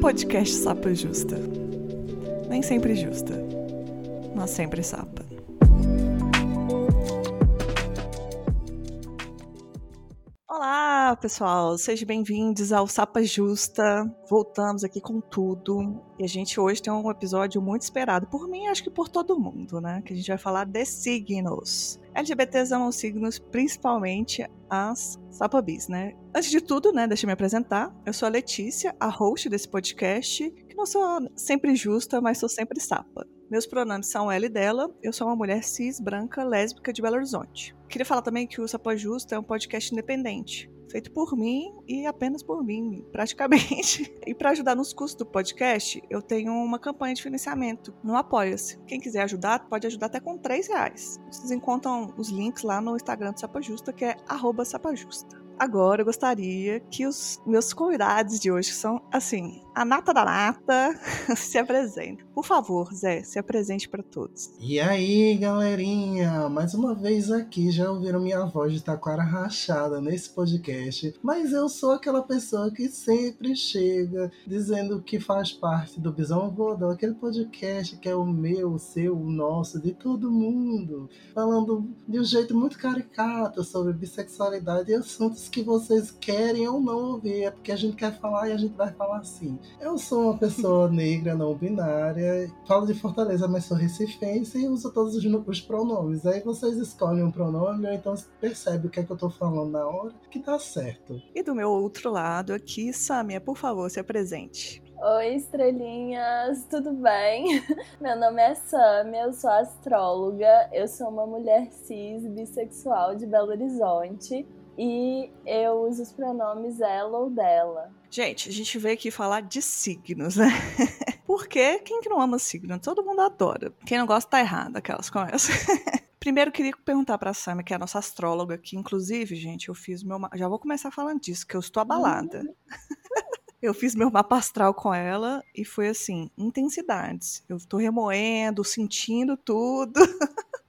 Podcast Sapa Justa. Nem sempre justa, mas sempre sapa. Olá, pessoal, sejam bem-vindos ao Sapa Justa. Voltamos aqui com tudo. E a gente hoje tem um episódio muito esperado por mim, acho que por todo mundo, né? Que a gente vai falar de signos. LGBTs amam signos, principalmente as sapabis, né? Antes de tudo, né, deixa eu me apresentar. Eu sou a Letícia, a host desse podcast, não sou sempre justa, mas sou sempre sapa. Meus pronomes são ela e dela. Eu sou uma mulher cis, branca, lésbica de Belo Horizonte. Queria falar também que o Sapa Justa é um podcast independente, feito por mim e apenas por mim, praticamente. E para ajudar nos custos do podcast, eu tenho uma campanha de financiamento no Apoia-se. Quem quiser ajudar, pode ajudar até com 3 reais. Vocês encontram os links lá no Instagram do Sapa Justa, que é sapajusta. Agora eu gostaria que os meus convidados de hoje, que são, assim, a nata da nata, se apresentem. Por favor, Zé, se apresente para todos. E aí, galerinha? Mais uma vez aqui, já ouviram minha voz de taquara rachada nesse podcast, mas eu sou aquela pessoa que sempre chega dizendo que faz parte do Bisão Voador, aquele podcast que é o meu, o seu, o nosso, de todo mundo, falando de um jeito muito caricato sobre bissexualidade e assuntos que vocês querem ou não ouvir, é porque a gente quer falar e a gente vai falar assim. Eu sou uma pessoa negra, não binária, falo de Fortaleza, mas sou recifense e uso todos os, os pronomes. Aí vocês escolhem um pronome ou então percebe o que é que eu tô falando na hora, que tá certo. E do meu outro lado aqui, Samia, por favor, se apresente. Oi, estrelinhas, tudo bem? Meu nome é Samia, eu sou astróloga, eu sou uma mulher cis bissexual de Belo Horizonte e eu uso os pronomes ela ou dela. Gente, a gente veio aqui falar de signos, né? Porque quem que não ama signo? Todo mundo adora. Quem não gosta tá errado, aquelas começam. Primeiro, queria perguntar pra Samia, que é a nossa astróloga, que inclusive, gente, eu fiz meu. Já vou começar falando disso, que eu estou abalada. Eu fiz meu mapa astral com ela e foi assim, intensidades. Eu tô remoendo, sentindo tudo.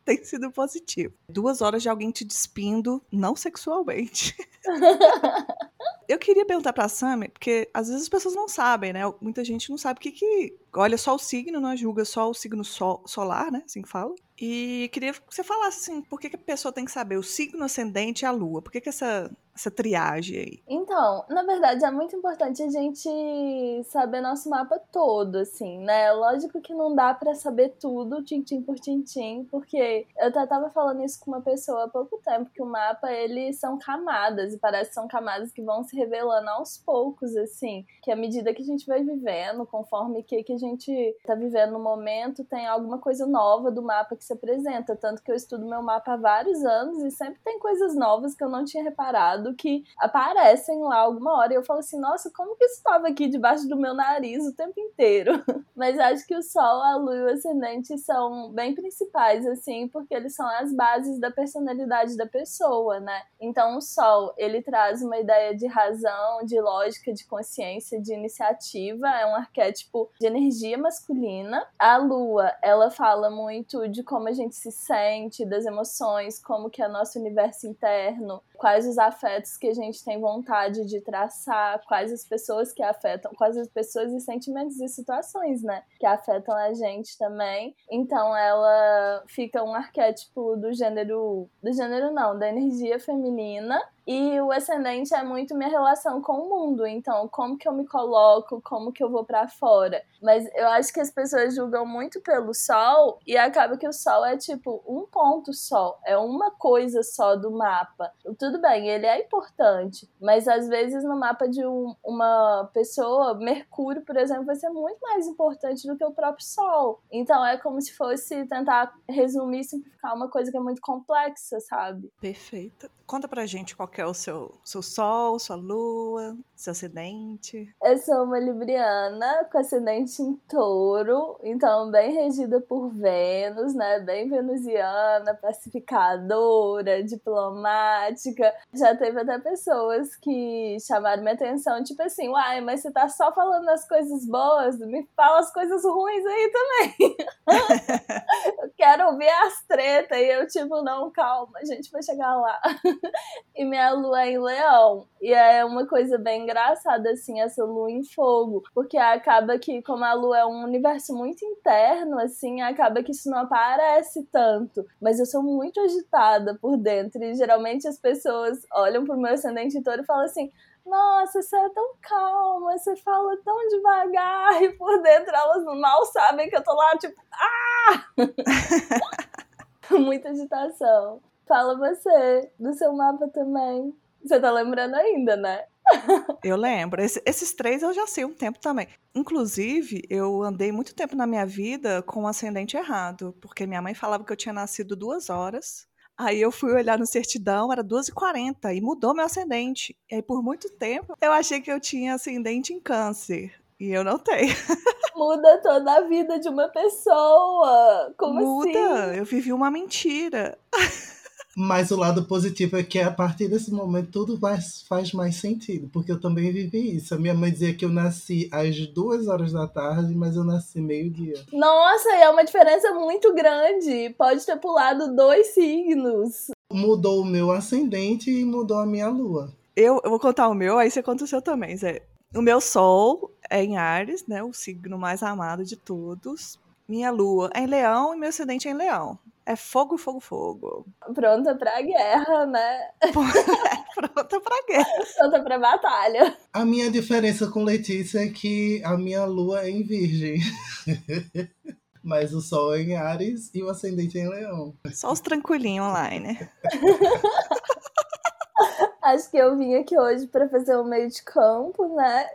Tem sido positivo. Duas horas de alguém te despindo, não sexualmente. Eu queria perguntar pra Sammy, porque às vezes as pessoas não sabem, né? Muita gente não sabe o que que. Olha só o signo, não julga só o signo sol, solar, né? Assim que fala. E queria que você falasse assim, por que, que a pessoa tem que saber o signo ascendente e a lua? Por que, que essa, essa triagem aí? Então, na verdade, é muito importante a gente saber nosso mapa todo, assim, né? Lógico que não dá para saber tudo, tintim por tintim, porque eu tava falando isso com uma pessoa há pouco tempo, que o mapa, eles são camadas, e parece que são camadas que vão se revelando aos poucos, assim, que à medida que a gente vai vivendo, conforme que, que a gente tá vivendo no momento, tem alguma coisa nova do mapa que se apresenta. Tanto que eu estudo meu mapa há vários anos e sempre tem coisas novas que eu não tinha reparado que aparecem lá alguma hora. E eu falo assim, nossa, como que isso estava aqui debaixo do meu nariz o tempo inteiro? Mas acho que o Sol, a Lua e o Ascendente são bem principais, assim, porque eles são as bases da personalidade da pessoa, né? Então o Sol, ele traz uma ideia de razão, de lógica, de consciência, de iniciativa, é um arquétipo de energia masculina. A Lua, ela fala muito de como a gente se sente, das emoções, como que é nosso universo interno, quais os afetos que a gente tem vontade de traçar, quais as pessoas que afetam, quais as pessoas e sentimentos e situações, né, que afetam a gente também. Então ela fica um arquétipo do gênero, do gênero não, da energia feminina e o ascendente é muito minha relação com o mundo, então como que eu me coloco, como que eu vou para fora. Mas eu acho que as pessoas julgam muito pelo sol e acaba que o sol é tipo um ponto só, é uma coisa só do mapa. Tudo bem, ele é importante, mas às vezes no mapa de um, uma pessoa, Mercúrio, por exemplo, vai ser muito mais importante do que o próprio sol. Então é como se fosse tentar resumir, simplificar uma coisa que é muito complexa, sabe? Perfeito. Conta pra gente qual é o seu, seu sol, sua lua, seu acidente. Eu sou uma libriana com acidente em touro, então bem regida por Vênus, né? Bem venusiana, pacificadora, diplomática. Já teve até pessoas que chamaram minha atenção, tipo assim, uai, mas você tá só falando as coisas boas, me fala as coisas ruins aí também. eu quero ouvir as tretas, e eu, tipo, não, calma, a gente vai chegar lá. e minha lua é em leão. E é uma coisa bem engraçada, assim, essa lua em fogo. Porque acaba que, como a lua é um universo muito interno, assim, acaba que isso não aparece tanto. Mas eu sou muito agitada por dentro. E geralmente as pessoas olham pro meu ascendente touro e falam assim: nossa, você é tão calma, você fala tão devagar, e por dentro elas mal sabem que eu tô lá, tipo, ah! Muita agitação. Fala você, do seu mapa também. Você tá lembrando ainda, né? eu lembro. Esse, esses três eu já sei um tempo também. Inclusive, eu andei muito tempo na minha vida com o ascendente errado, porque minha mãe falava que eu tinha nascido duas horas Aí eu fui olhar no certidão, era 12h40 e mudou meu ascendente. E aí por muito tempo eu achei que eu tinha ascendente em câncer. E eu não tenho. Muda toda a vida de uma pessoa. Como Muda. assim? Muda. Eu vivi uma mentira. Mas o lado positivo é que a partir desse momento tudo faz, faz mais sentido, porque eu também vivi isso. A minha mãe dizia que eu nasci às duas horas da tarde, mas eu nasci meio-dia. Nossa, é uma diferença muito grande. Pode ter pulado dois signos. Mudou o meu ascendente e mudou a minha lua. Eu, eu vou contar o meu, aí você conta o seu também, Zé. O meu sol é em Ares, né? O signo mais amado de todos. Minha lua é em Leão e meu ascendente é em Leão. É fogo, fogo, fogo. Pronta pra guerra, né? Pronta pra guerra. Pronta pra batalha. A minha diferença com Letícia é que a minha lua é em Virgem. Mas o sol é em Ares e o ascendente é em Leão. Só os tranquilinhos online. né? Acho que eu vim aqui hoje para fazer um meio de campo, né?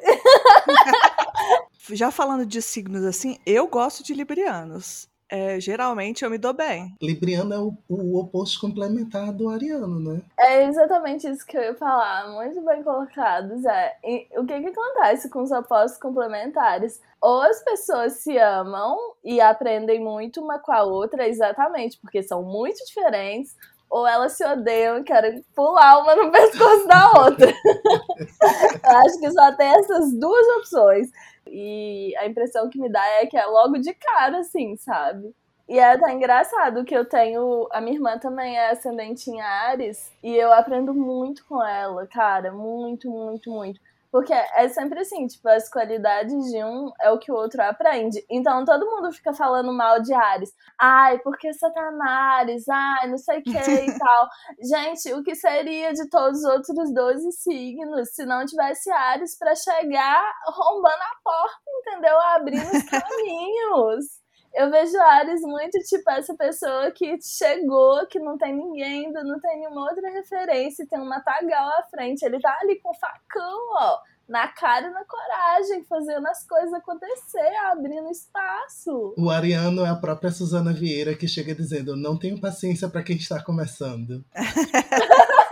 Já falando de signos assim, eu gosto de librianos é, geralmente eu me dou bem. Libriano é o, o, oposto complementar do ariano, né? É exatamente isso que eu ia falar. Muito bem colocado, Zé. E o que, que acontece com os opostos complementares? Ou as pessoas se amam e aprendem muito uma com a outra, exatamente, porque são muito diferentes, ou elas se odeiam e querem pular uma no pescoço da outra. eu acho que só tem essas duas opções. E a impressão que me dá é que é logo de cara, assim, sabe? E é até engraçado que eu tenho. A minha irmã também é ascendente em Ares. E eu aprendo muito com ela, cara. Muito, muito, muito. Porque é sempre assim, tipo, as qualidades de um é o que o outro aprende. Então todo mundo fica falando mal de Ares. Ai, porque Satanás, ai, não sei o que e tal. Gente, o que seria de todos os outros 12 signos se não tivesse Ares para chegar rombando a porta, entendeu? Abrindo os caminhos. Eu vejo Ares muito tipo essa pessoa que chegou, que não tem ninguém, ainda não tem nenhuma outra referência, tem um matagal à frente. Ele tá ali com o facão, ó, na cara e na coragem, fazendo as coisas acontecer, abrindo espaço. O Ariano é a própria Suzana Vieira que chega dizendo: Não tenho paciência para quem está começando.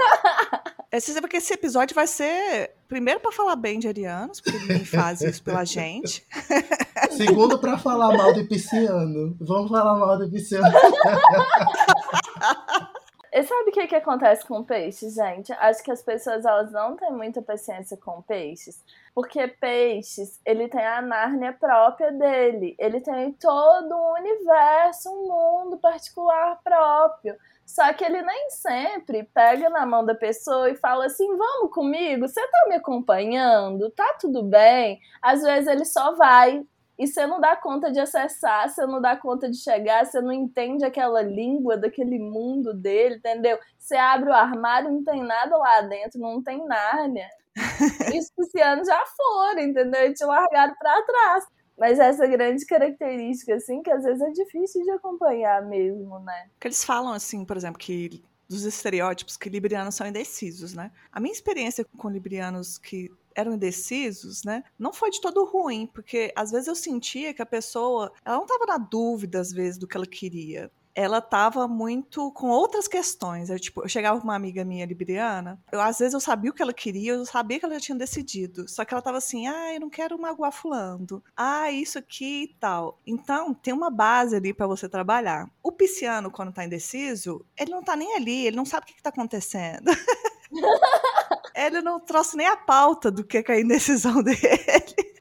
É, você sabe que esse episódio vai ser primeiro para falar bem de arianos, porque ninguém faz isso pela gente. Segundo para falar mal de pisciano. Vamos falar mal de pisciano. E sabe o que, que acontece com peixes, gente? Acho que as pessoas elas não têm muita paciência com peixes. Porque peixes, ele tem a Nárnia própria dele. Ele tem todo um universo, um mundo particular próprio. Só que ele nem sempre pega na mão da pessoa e fala assim: vamos comigo, você tá me acompanhando? Tá tudo bem? Às vezes ele só vai e você não dá conta de acessar, você não dá conta de chegar, você não entende aquela língua daquele mundo dele, entendeu? Você abre o armário, não tem nada lá dentro, não tem Nárnia. E os piscianos já foram, entendeu? E te largaram para trás. Mas essa grande característica, assim, que às vezes é difícil de acompanhar mesmo, né? Porque eles falam, assim, por exemplo, que dos estereótipos que librianos são indecisos, né? A minha experiência com librianos que eram indecisos, né? Não foi de todo ruim, porque às vezes eu sentia que a pessoa, ela não estava na dúvida às vezes do que ela queria ela tava muito com outras questões. Eu, tipo, eu chegava com uma amiga minha libriana, eu, às vezes eu sabia o que ela queria, eu sabia que ela já tinha decidido. Só que ela tava assim, ah, eu não quero magoar fulano. Ah, isso aqui e tal. Então, tem uma base ali para você trabalhar. O pisciano, quando tá indeciso, ele não tá nem ali, ele não sabe o que, que tá acontecendo. ele não trouxe nem a pauta do que é a indecisão dele.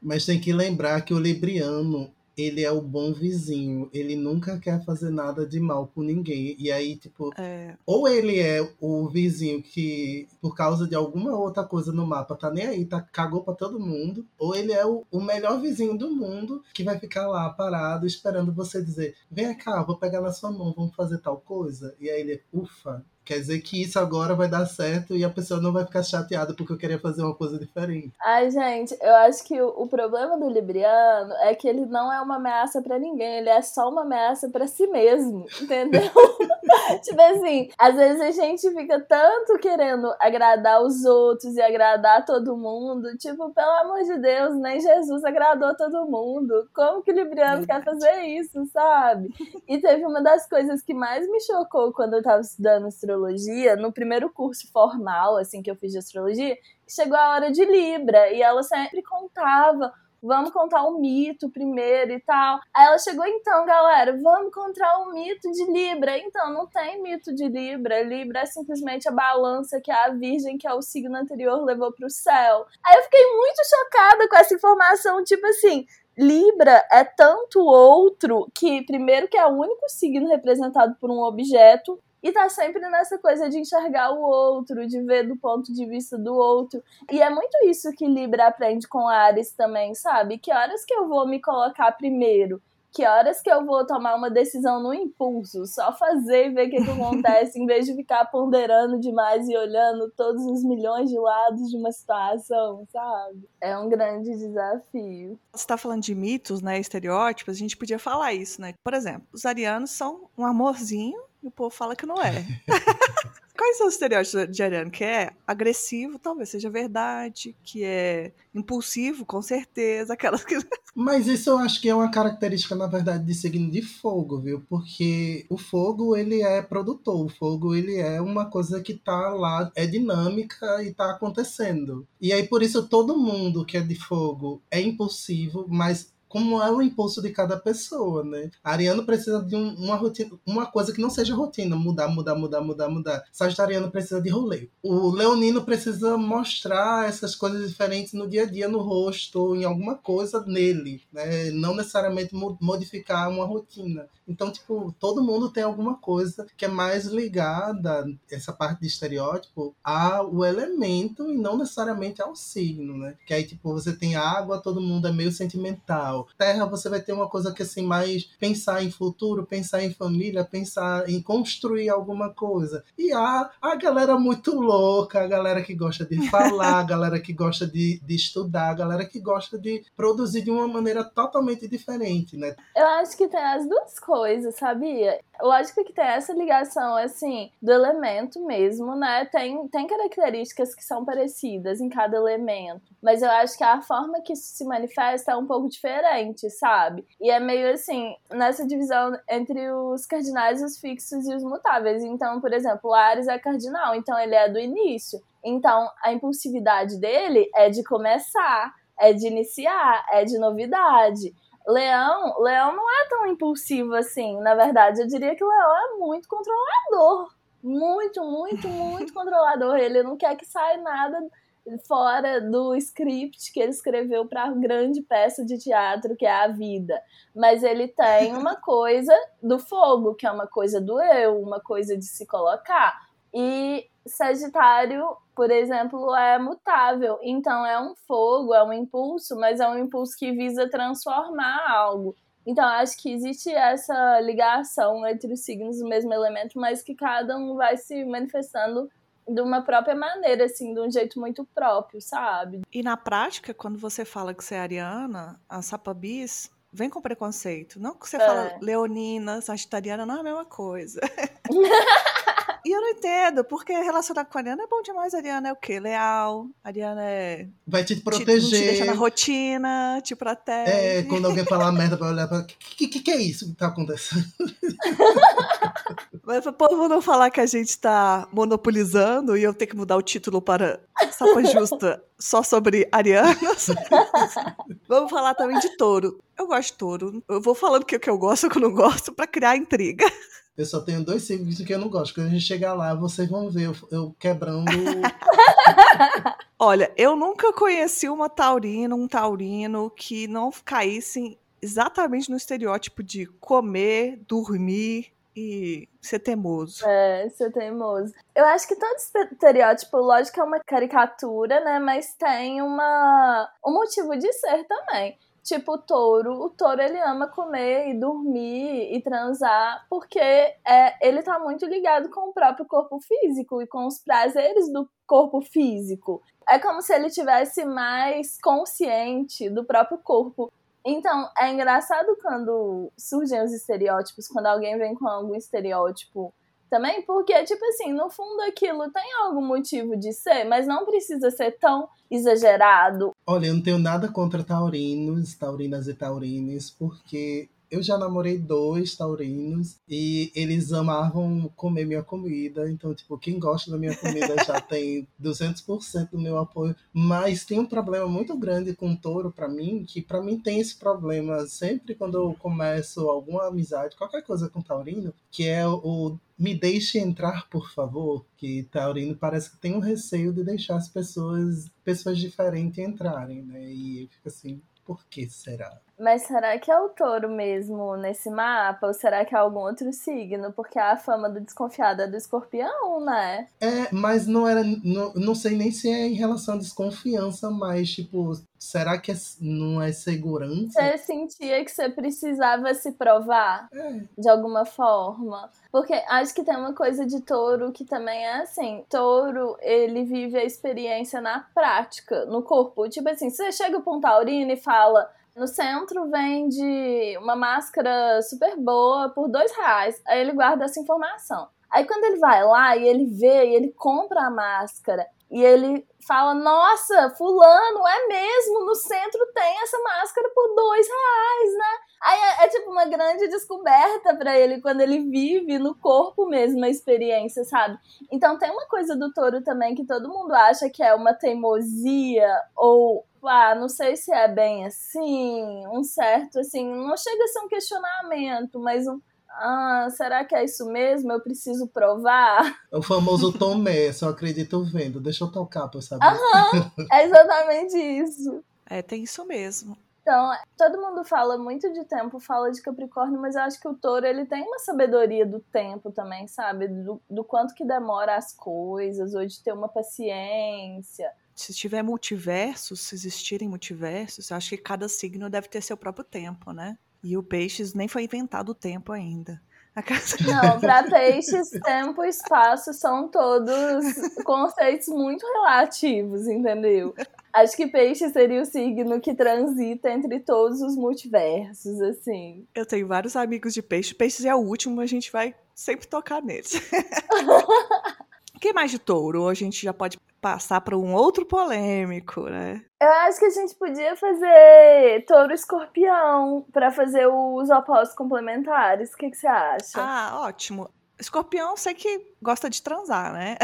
Mas tem que lembrar que o libriano ele é o bom vizinho. Ele nunca quer fazer nada de mal com ninguém. E aí, tipo, É. ou ele é o vizinho que, por causa de alguma outra coisa no mapa, tá nem aí, tá, cagou pra todo mundo. Ou ele é o, o melhor vizinho do mundo que vai ficar lá parado esperando você dizer: vem cá, vou pegar na sua mão, vamos fazer tal coisa. E aí ele, ufa. Quer dizer que isso agora vai dar certo e a pessoa não vai ficar chateada porque eu queria fazer uma coisa diferente. Ai, gente, eu acho que o, problema do Libriano é que ele não é uma ameaça pra ninguém, ele é só uma ameaça pra si mesmo, entendeu? tipo assim, às vezes a gente fica tanto querendo agradar os outros e agradar todo mundo, tipo, pelo amor de Deus, nem Jesus agradou todo mundo. Como que o Libriano quer fazer isso, sabe? E teve uma das coisas que mais me chocou quando eu tava estudando astrologia, no primeiro curso formal, assim, que eu fiz de astrologia, chegou a hora de Libra, e ela sempre contava vamos contar o mito primeiro e tal. Aí ela chegou, então, galera, vamos contar o mito de Libra. Então, não tem mito de Libra. Libra é simplesmente a balança que a Virgem, que é o signo anterior, levou pro céu. Aí eu fiquei muito chocada com essa informação, tipo assim. Libra é tanto outro que, primeiro, que é o único signo representado por um objeto, e tá sempre nessa coisa de enxergar o outro, de ver do ponto de vista do outro. E é muito isso que Libra aprende com Ares também, sabe? Que horas que eu vou me colocar primeiro? Que horas que eu vou tomar uma decisão no impulso? Só fazer e ver o que, que acontece, em vez de ficar ponderando demais e olhando todos os milhões de lados de uma situação, sabe? É um grande desafio. Você tá falando de mitos, né, estereótipos, a gente podia falar isso, né? Por exemplo, os arianos são um amorzinho e o povo fala que não é. Quais são os estereótipos de ariano? Que é agressivo, talvez seja verdade, que é impulsivo, com certeza, aquelas que... Mas isso eu acho que é uma característica, na verdade, de signo de fogo, viu? Porque o fogo, ele é produtor, o fogo, ele é uma coisa que tá lá, é dinâmica e tá acontecendo. E aí, por isso, todo mundo que é de fogo é impulsivo, mas como é o impulso de cada pessoa, né? Ariano precisa de um, uma rotina, uma coisa que não seja rotina, mudar, mudar, mudar, mudar, mudar. Sagitariano precisa de rolê. O leonino precisa mostrar essas coisas diferentes no dia a dia, no rosto, em alguma coisa nele, né? Não necessariamente modificar uma rotina. Então, tipo, todo mundo tem alguma coisa que é mais ligada, essa parte de estereótipo, ao elemento e não necessariamente ao signo, né? Que aí, tipo, você tem água, todo mundo é meio sentimental. Terra, você vai ter uma coisa que, assim, mais pensar em futuro, pensar em família, pensar em construir alguma coisa. E há a galera muito louca, a galera que gosta de falar, a galera que gosta de, de estudar, a galera que gosta de produzir de uma maneira totalmente diferente, né? Eu acho que tem as duas coisas, sabia? Lógico que tem essa ligação, assim, do elemento mesmo, né? Tem, tem características que são parecidas em cada elemento. Mas eu acho que a forma que isso se manifesta é um pouco diferente, sabe? E é meio assim, nessa divisão entre os cardinais, os fixos e os mutáveis. Então, por exemplo, o Ares é cardinal, então ele é do início. Então, a impulsividade dele é de começar, é de iniciar, é de novidade. Leão, Leão não é tão impulsivo assim, na verdade. Eu diria que o Leão é muito controlador. Muito, muito, muito controlador. Ele não quer que saia nada fora do script que ele escreveu para a grande peça de teatro que é a vida. Mas ele tem uma coisa do fogo, que é uma coisa do eu, uma coisa de se colocar. E Sagitário, por exemplo, é mutável. Então é um fogo, é um impulso, mas é um impulso que visa transformar algo. Então acho que existe essa ligação entre os signos do mesmo elemento, mas que cada um vai se manifestando de uma própria maneira, assim, de um jeito muito próprio, sabe? E na prática, quando você fala que você é ariana, a sapabis vem com preconceito. Não que você É. fala leonina, sagitariana, não é a mesma coisa. e eu não entendo, porque relacionar com a Ariana é bom demais. A Ariana é o quê? Leal. A Ariana é. Vai te Te, não te deixa proteger. na rotina, te protege. É, quando alguém falar merda, vai olhar pra. Que, que, que é isso que tá acontecendo? Mas o povo não falar que a gente tá monopolizando e eu tenho que mudar o título para Sapa Justa só sobre arianas. Vamos falar também de touro. Eu gosto de touro. Eu vou falando o que eu gosto e o que eu não gosto pra criar intriga. Eu só tenho dois signos que eu não gosto. Quando a gente chegar lá, vocês vão ver eu, eu quebrando. Olha, eu nunca conheci uma taurina, um taurino que não caísse exatamente no estereótipo de comer, dormir e ser teimoso. É, ser teimoso. Eu acho que todo estereótipo, lógico, é uma caricatura, né? Mas tem uma, um motivo de ser também. Tipo o touro, o touro ele ama comer e dormir e transar porque é, ele tá muito ligado com o próprio corpo físico e com os prazeres do corpo físico. É como se ele tivesse mais consciente do próprio corpo. Então, é engraçado quando surgem os estereótipos, quando alguém vem com algum estereótipo também, porque, tipo assim, no fundo aquilo tem algum motivo de ser, mas não precisa ser tão exagerado. Olha, eu não tenho nada contra taurinos, taurinas e taurines, porque eu já namorei dois taurinos e eles amavam comer minha comida. Então, tipo, quem gosta da minha comida já tem 200% do meu apoio. Mas tem um problema muito grande com touro para mim, que para mim tem esse problema sempre quando eu começo alguma amizade, qualquer coisa com taurino, que é o me deixe entrar, por favor, que Taurino parece que tem um receio de deixar as pessoas, pessoas diferentes entrarem, né? E fica assim, por que será? Mas será que é o touro mesmo nesse mapa? Ou será que é algum outro signo? Porque a fama do desconfiado é do escorpião, né? É, mas não era. Não, não sei nem se é em relação à desconfiança, mas, tipo, será que é, não é segurança? Você sentia que você precisava se provar é. de alguma forma? Porque acho que tem uma coisa de touro que também é assim: touro, ele vive a experiência na prática, no corpo. Tipo assim, você chega pra um taurino e fala no centro vende uma máscara super boa por dois reais. Aí ele guarda essa informação. Aí quando ele vai lá e ele vê e ele compra a máscara e ele fala: Nossa, Fulano, é mesmo, no centro tem essa máscara por dois reais, né? Aí é, é tipo uma grande descoberta para ele quando ele vive no corpo mesmo a experiência, sabe? Então tem uma coisa do touro também que todo mundo acha que é uma teimosia ou ah, não sei se é bem assim, um certo, assim, não chega a ser um questionamento, mas um, ah, será que é isso mesmo? Eu preciso provar? É o famoso Tomé, só acredito vendo. Deixa eu tocar pra eu saber. Aham, é exatamente isso. É, tem isso mesmo. Então, todo mundo fala muito de tempo, fala de Capricórnio, mas eu acho que o touro ele tem uma sabedoria do tempo também, sabe? Do, do quanto que demora as coisas, ou de ter uma paciência se tiver multiversos, se existirem multiversos, acho que cada signo deve ter seu próprio tempo, né? E o peixes nem foi inventado o tempo ainda. Não, para peixes, tempo e espaço são todos conceitos muito relativos, entendeu? Acho que peixe seria o signo que transita entre todos os multiversos, assim. Eu tenho vários amigos de peixe. Peixes é o último, a gente vai sempre tocar neles. O que mais de touro? A gente já pode passar para um outro polêmico, né? Eu acho que a gente podia fazer touro escorpião para fazer os opostos complementares. O que, que você acha? Ah, ótimo. Escorpião, sei que gosta de transar, né?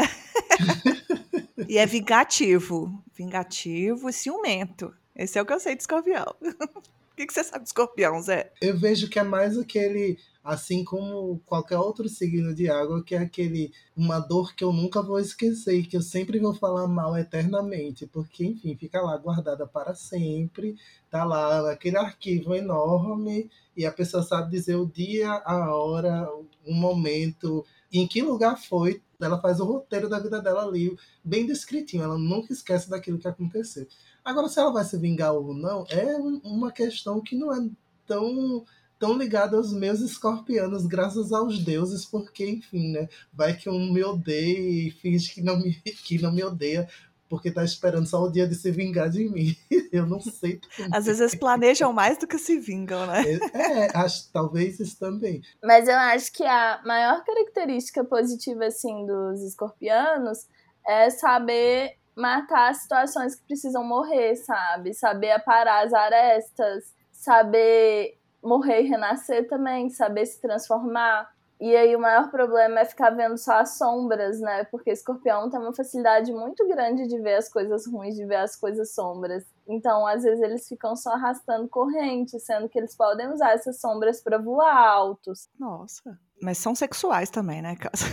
e é vingativo. Vingativo e ciumento. Esse é o que eu sei de escorpião. o que, que você sabe de escorpião, Zé? Eu vejo que é mais aquele assim como qualquer outro signo de água, que é aquele uma dor que eu nunca vou esquecer que eu sempre vou falar mal eternamente, porque enfim, fica lá guardada para sempre, tá lá naquele arquivo enorme e a pessoa sabe dizer o dia, a hora, o momento, em que lugar foi, ela faz o roteiro da vida dela ali, bem descritinho, ela nunca esquece daquilo que aconteceu. Agora, se ela vai se vingar ou não, é uma questão que não é tão tão ligado aos meus escorpianos, graças aos deuses, porque, enfim, né? Vai que um me odeia e finge que não me, que não me odeia, porque tá esperando só o dia de se vingar de mim. Eu não sei. Também. Às vezes eles planejam mais do que se vingam, né? É, é, acho talvez isso também. Mas eu acho que a maior característica positiva, assim, dos escorpianos é saber matar as situações que precisam morrer, sabe? Saber aparar as arestas, saber morrer e renascer também, saber se transformar. E aí o maior problema é ficar vendo só as sombras, né? Porque escorpião tem uma facilidade muito grande de ver as coisas ruins, de ver as coisas sombras. Então, às vezes, eles ficam só arrastando corrente, sendo que eles podem usar essas sombras para voar altos. Nossa. Mas são sexuais também, né, Casa?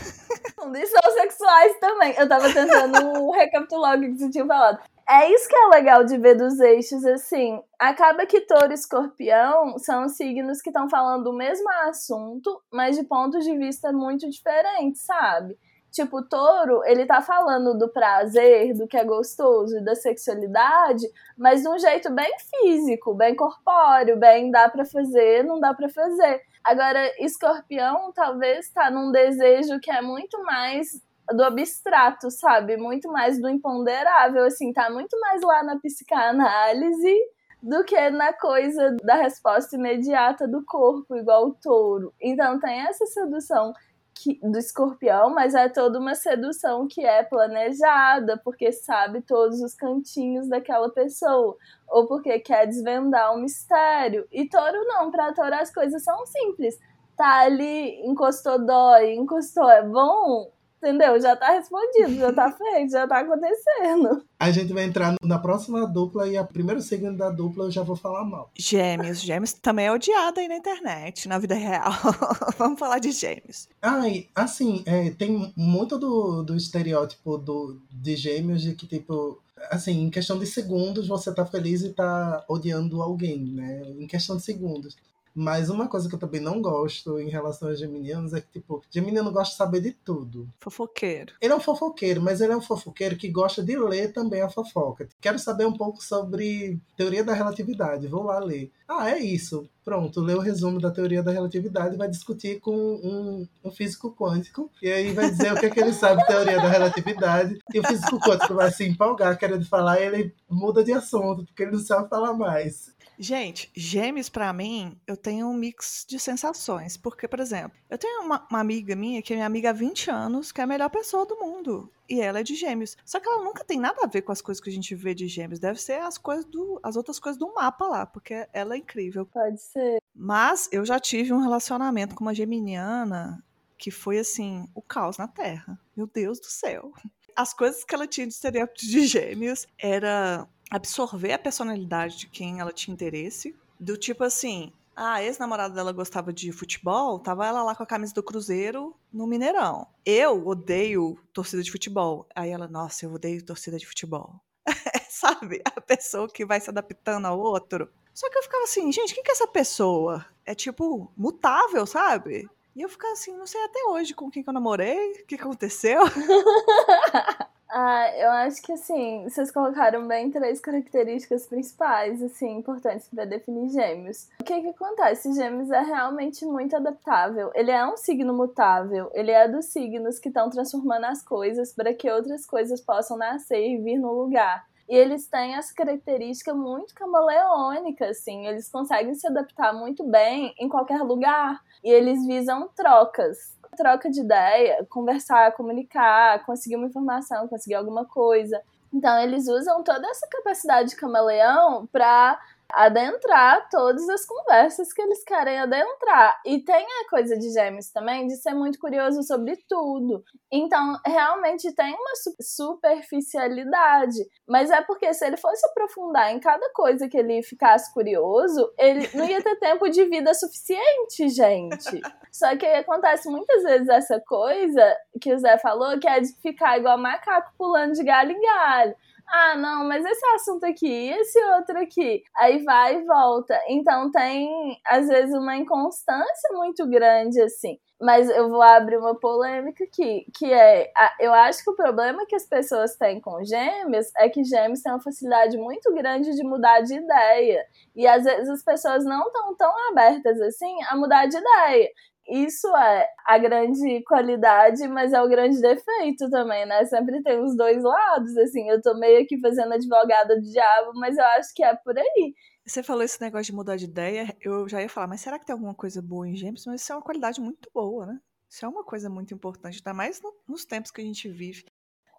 E são sexuais também. Eu tava tentando recapitular o que você tinha falado. É isso que é legal de ver dos eixos, assim. Acaba que touro e escorpião são signos que estão falando do mesmo assunto, mas de pontos de vista muito diferentes, sabe? Tipo, o touro, ele tá falando do prazer, do que é gostoso, da sexualidade, mas de um jeito bem físico, bem corpóreo, bem dá para fazer, não dá para fazer. Agora, escorpião talvez tá num desejo que é muito mais do abstrato, sabe? Muito mais do imponderável, assim, tá muito mais lá na psicanálise do que na coisa da resposta imediata do corpo, igual o touro. Então tem essa sedução que, do escorpião, mas é toda uma sedução que é planejada, porque sabe todos os cantinhos daquela pessoa, ou porque quer desvendar um mistério. E touro não, para touro as coisas são simples. Tá ali, encostou, dói, encostou, é bom, Entendeu? Já tá respondido, já tá feito, já tá acontecendo. A gente vai entrar na próxima dupla e a primeira segundo da dupla eu já vou falar mal. Gêmeos. Gêmeos também é odiado aí na internet, na vida real. Vamos falar de gêmeos. Ai, assim, é, tem muito do, do estereótipo do, de gêmeos de que, tipo, assim, em questão de segundos você tá feliz e tá odiando alguém, né? Em questão de segundos. Mas uma coisa que eu também não gosto em relação aos geminianos é que, tipo, geminiano gosta de saber de tudo. Fofoqueiro. Ele é um fofoqueiro, mas ele é um fofoqueiro que gosta de ler também a fofoca. Quero saber um pouco sobre teoria da relatividade. Vou lá ler. Ah, é isso. Pronto, lê o resumo da teoria da relatividade e vai discutir com um, um físico quântico. E aí vai dizer o que, é que ele sabe de teoria da relatividade. E o físico quântico vai se empolgar querendo falar e ele muda de assunto, porque ele não sabe falar mais. Gente, gêmeos para mim, eu tenho um mix de sensações. Porque, por exemplo, eu tenho uma, uma, amiga minha, que é minha amiga há 20 anos, que é a melhor pessoa do mundo. E ela é de gêmeos. Só que ela nunca tem nada a ver com as coisas que a gente vê de gêmeos. Deve ser as coisas do. as outras coisas do mapa lá, porque ela é incrível. Pode ser. Mas eu já tive um relacionamento com uma geminiana que foi assim, o caos na Terra. Meu Deus do céu. As coisas que ela tinha de estereótipo de gêmeos era absorver a personalidade de quem ela tinha interesse. Do tipo assim, a ex-namorada dela gostava de futebol, tava ela lá com a camisa do Cruzeiro no Mineirão. Eu odeio torcida de futebol. Aí ela, nossa, eu odeio torcida de futebol. Sabe? A pessoa que vai se adaptando ao outro. Só que eu ficava assim, gente, quem que é essa pessoa? É tipo, mutável, sabe? E eu ficava assim, não sei até hoje com quem que eu namorei, o que aconteceu. Ah, eu acho que assim, vocês colocaram bem três características principais, assim, importantes para definir gêmeos. O que que acontece? Gêmeos é realmente muito adaptável. Ele é um signo mutável, ele é dos signos que estão transformando as coisas para que outras coisas possam nascer e vir no lugar. E eles têm essa característica muito camaleônica, assim, eles conseguem se adaptar muito bem em qualquer lugar. E eles visam trocas troca de ideia, conversar, comunicar, conseguir uma informação, conseguir alguma coisa. Então, eles usam toda essa capacidade de camaleão para adentrar todas as conversas que eles querem adentrar. E tem a coisa de Gêmeos também de ser muito curioso sobre tudo. Então, realmente tem uma superficialidade. Mas é porque se ele fosse aprofundar em cada coisa que ele ficasse curioso, ele não ia ter tempo de vida suficiente, gente. Só que acontece muitas vezes essa coisa que o Zé falou, que é de ficar igual macaco pulando de galho em galho ah, não, mas esse assunto aqui, esse outro aqui. Aí vai e volta. Então tem, às vezes, uma inconstância muito grande, assim. Mas eu vou abrir uma polêmica aqui, que é, eu acho que o problema que as pessoas têm com gêmeos é que gêmeos têm uma facilidade muito grande de mudar de ideia. E às vezes as pessoas não estão tão abertas assim a mudar de ideia isso é a grande qualidade, mas é o grande defeito também, né? Sempre tem os dois lados, assim. Eu tô meio aqui fazendo advogada do diabo, mas eu acho que é por aí. Você falou esse negócio de mudar de ideia, eu já ia falar, mas será que tem alguma coisa boa em Gêmeos? Mas isso é uma qualidade muito boa, né? Isso é uma coisa muito importante, ainda mais no, nos tempos que a gente vive.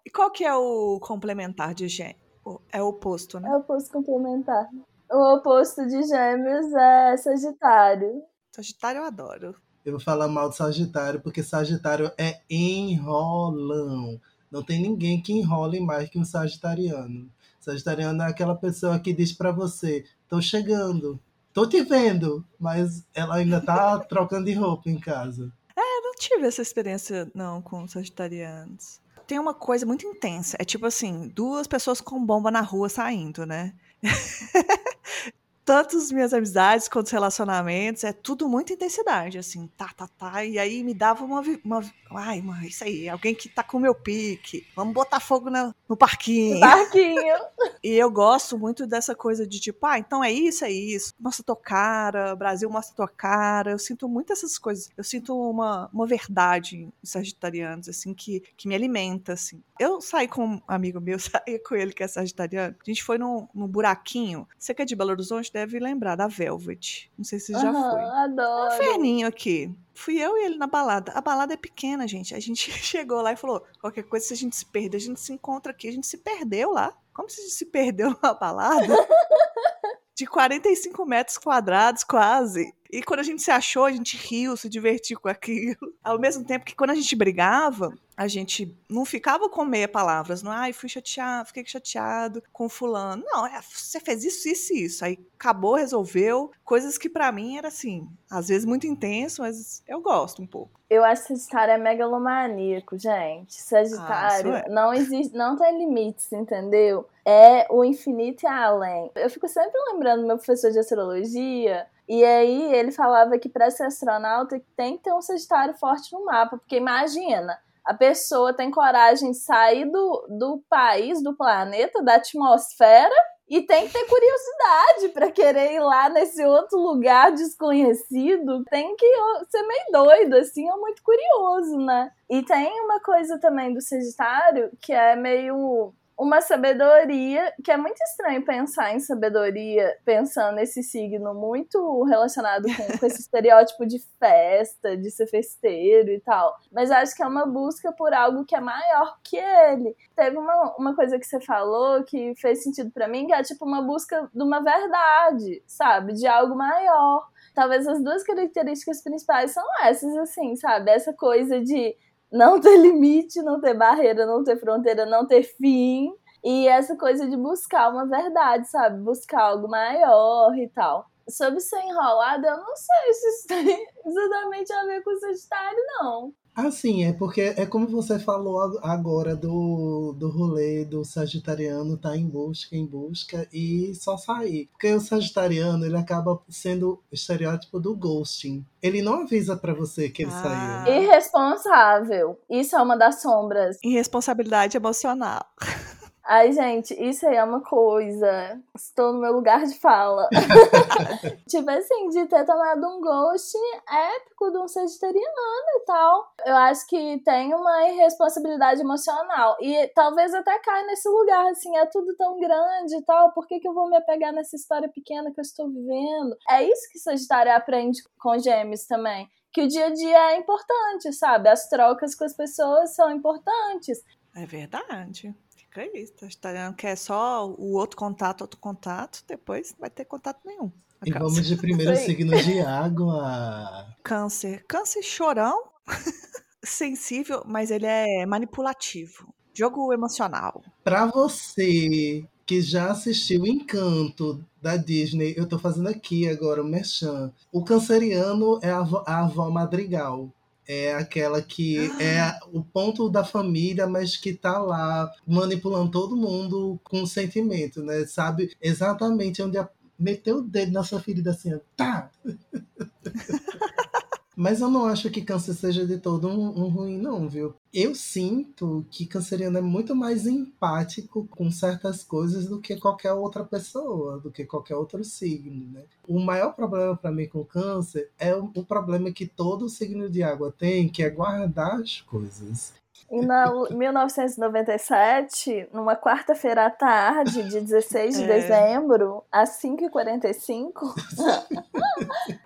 E qual que é o complementar de Gêmeos? É o oposto, né? É o oposto complementar. O oposto de Gêmeos é Sagitário. Sagitário eu adoro. Eu vou falar mal de Sagitário, porque Sagitário é enrolão. Não tem ninguém que enrole mais que um Sagitariano. Sagitariano é aquela pessoa que diz para você: tô chegando, tô te vendo, mas ela ainda tá trocando de roupa em casa. É, não tive essa experiência não com Sagitarianos. tem uma coisa muito intensa. É tipo assim, duas pessoas com bomba na rua saindo, né? tanto as minhas amizades quanto os relacionamentos, é tudo muita intensidade, assim, tá, tá, tá. E aí me dava uma. uma ai, mãe, isso aí, alguém que tá com o meu pique. Vamos botar fogo no, no parquinho. Parquinho. e eu gosto muito dessa coisa de tipo, ah, então é isso, é isso. Mostra tua cara, Brasil mostra tua cara. Eu sinto muito essas coisas. Eu sinto uma, uma verdade em sagitarianos, assim, que, que me alimenta, assim. Eu saí com um amigo meu, saí com ele que é sagitariano. A gente foi num, num buraquinho. Você que é de Belo Horizonte, deve lembrar da Velvet. Não sei se já Aham, foi. Adoro. Um inferninho aqui. Fui eu e ele na balada. A balada é pequena, gente. A gente chegou lá e falou: qualquer coisa, se a gente se perder, a gente se encontra aqui. A gente se perdeu lá. Como se a gente se perdeu numa balada? De 45 metros quadrados, quase. E quando a gente se achou, a gente riu, se divertiu com aquilo. Ao mesmo tempo que quando a gente brigava, a gente não ficava com meia palavras. Não, ai, fui chateado, fiquei chateado com fulano. Não, é, você fez isso, isso e isso. Aí acabou, resolveu. Coisas que pra mim era assim, às vezes muito intenso, mas eu gosto um pouco. Eu acho que Sagitário é megalomaníaco, gente. Sagitário Ah, é. não existe, não tem limites, entendeu? É o infinito e além. Eu fico sempre lembrando do meu professor de astrologia, e aí ele falava que para ser astronauta tem que ter um Sagitário forte no mapa, porque imagina, a pessoa tem coragem de sair do, do país, do planeta, da atmosfera, e tem que ter curiosidade para querer ir lá nesse outro lugar desconhecido. Tem que ser meio doido, assim, ou muito curioso, né? E tem uma coisa também do Sagitário que é meio uma sabedoria, que é muito estranho pensar em sabedoria pensando nesse signo muito relacionado com, com esse estereótipo de festa, de ser festeiro e tal. Mas acho que é uma busca por algo que é maior que ele. Teve uma, uma coisa que você falou que fez sentido para mim, que é tipo uma busca de uma verdade, sabe? De algo maior. Talvez as duas características principais são essas, assim, sabe? Essa coisa de não ter limite, não ter barreira, não ter fronteira, não ter fim. E essa coisa de buscar uma verdade, sabe? Buscar algo maior e tal. Sobre ser enrolado, eu não sei se isso tem exatamente a ver com o Sagitário, não. Assim, é porque é como você falou ag- agora do, do rolê do sagitariano tá em busca, em busca e só sair. Porque o sagitariano, ele acaba sendo o estereótipo do ghosting. Ele não avisa pra você que ele Ah. saiu. Irresponsável. Isso é uma das sombras. Irresponsabilidade emocional. Ai, gente, isso aí é uma coisa. Estou no meu lugar de fala. tipo assim, de ter tomado um ghost épico de um sagitariano e tal. Eu acho que tem uma irresponsabilidade emocional. E talvez até caia nesse lugar, assim, é tudo tão grande e tal. Por que, que eu vou me apegar nessa história pequena que eu estou vivendo? É isso que Sagitário aprende com gêmeos também. Que o dia a dia é importante, sabe? As trocas com as pessoas são importantes. É verdade. Fica aí. Sagitariano quer só o outro contato, outro contato, depois não vai ter contato nenhum. E Câncer. vamos de primeiro signo de água. Câncer. Câncer chorão, sensível, mas ele é manipulativo. Jogo emocional. Pra você que já assistiu Encanto da Disney, eu tô fazendo aqui agora o merchan. O canceriano é a avó, a avó madrigal. É aquela que é o ponto da família, mas que tá lá manipulando todo mundo com sentimento, né? Sabe exatamente onde a- meter o dedo na sua ferida assim, tá! Mas eu não acho que câncer seja de todo um, um ruim, não, viu? Eu sinto que canceriano é muito mais empático com certas coisas do que qualquer outra pessoa, do que qualquer outro signo, né? O maior problema para mim com câncer é o, o problema que todo signo de água tem, que é guardar as coisas. E na 1997, numa quarta-feira à tarde, de 16 de É. dezembro, às 5h45,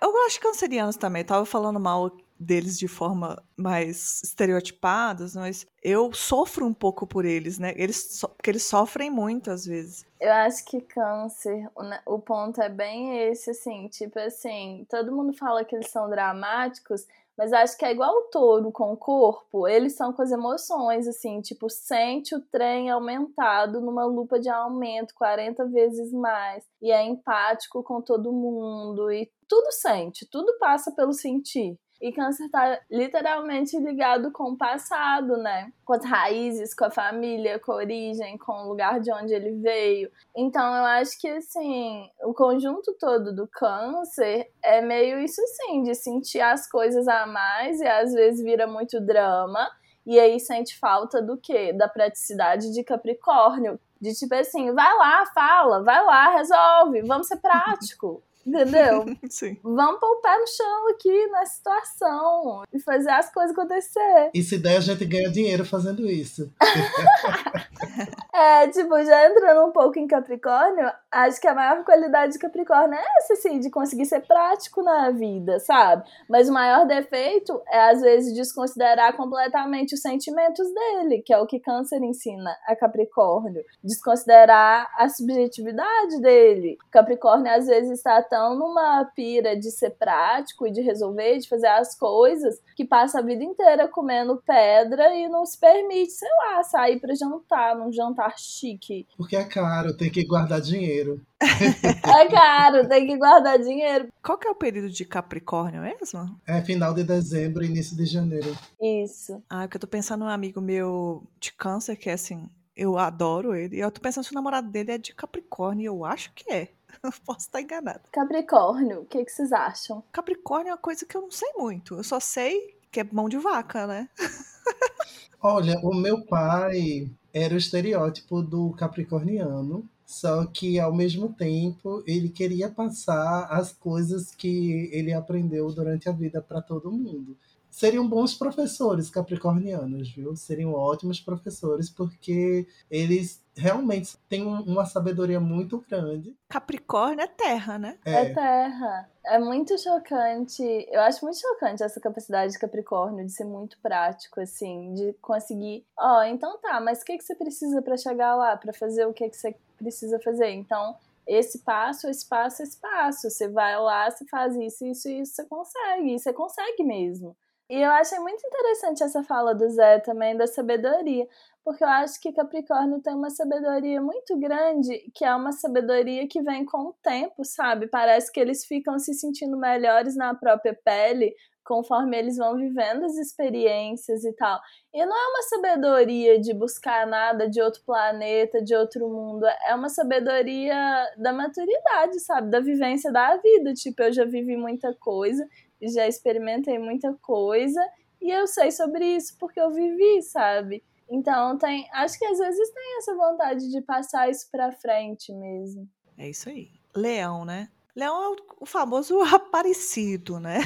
Eu gosto de cancerianos também. Tava falando mal deles de forma mais estereotipadas, mas eu sofro um pouco por eles, né? Eles so- porque eles sofrem muito às vezes. eu acho que câncer, o ponto é bem esse, assim, tipo assim, todo mundo fala que eles são dramáticos, mas acho que é igual o touro com o corpo, eles são com as emoções, assim, tipo, sente o trem aumentado numa lupa de aumento 40 vezes mais, e é empático com todo mundo, e tudo sente, tudo passa pelo sentir. E câncer tá literalmente ligado com o passado, né? Com as raízes, com a família, com a origem, com o lugar de onde ele veio. Então eu acho que assim, o conjunto todo do câncer é meio isso assim, de sentir as coisas a mais e às vezes vira muito drama. E aí sente falta do quê? Da praticidade de Capricórnio. De tipo assim, vai lá, fala, vai lá, resolve, vamos ser prático. Entendeu? Sim. Vamos pôr o pé no chão aqui na situação e fazer as coisas acontecer. E se der, a gente ganha dinheiro fazendo isso. É, tipo, já entrando um pouco em Capricórnio, acho que a maior qualidade de Capricórnio é essa, assim, de conseguir ser prático na vida, sabe? Mas o maior defeito é, às vezes, desconsiderar completamente os sentimentos dele, que é o que Câncer ensina a Capricórnio. Desconsiderar a subjetividade dele. Capricórnio, às vezes, está tão numa pira de ser prático e de resolver, de fazer as coisas, que passa a vida inteira comendo pedra e não se permite, sei lá, sair para jantar, num jantar chique. Porque é caro, tem que guardar dinheiro. É caro, tem que guardar dinheiro. Qual que é o período de Capricórnio mesmo? É final de dezembro, início de janeiro. Isso. Ah, porque eu tô pensando num amigo meu de câncer, que é assim, eu adoro ele. E eu tô pensando se o namorado dele é de Capricórnio, e eu acho que é. Eu posso estar enganada. Capricórnio, o que, que vocês acham? Capricórnio é uma coisa que eu não sei muito. Eu só sei que é mão de vaca, né? Olha, o meu pai era o estereótipo do capricorniano, só que ao mesmo tempo ele queria passar as coisas que ele aprendeu durante a vida para todo mundo. Seriam bons professores capricornianos, viu? Seriam ótimos professores porque eles realmente têm um- uma sabedoria muito grande. Capricórnio é terra, né? É. terra. É muito chocante. Eu acho muito chocante essa capacidade de Capricórnio de ser muito prático, assim, de conseguir. Ó, então tá, mas o que, que você precisa para chegar lá, para fazer o que, que você precisa fazer? Então, esse passo, esse passo, esse passo. Você vai lá, você faz isso, isso e isso, você consegue. E você consegue mesmo. E eu achei muito interessante essa fala do Zé também da sabedoria, porque eu acho que Capricórnio tem uma sabedoria muito grande, que é uma sabedoria que vem com o tempo, sabe? Parece que eles ficam se sentindo melhores na própria pele conforme eles vão vivendo as experiências e tal. E não é uma sabedoria de buscar nada de outro planeta, de outro mundo, é uma sabedoria da maturidade, sabe? Da vivência da vida. Tipo, eu já vivi muita coisa, já experimentei muita coisa e eu sei sobre isso porque eu vivi, sabe? Então tem, acho que às vezes tem essa vontade de passar isso pra frente mesmo. É isso aí. Leão, né? Leão é o, o famoso aparecido, né?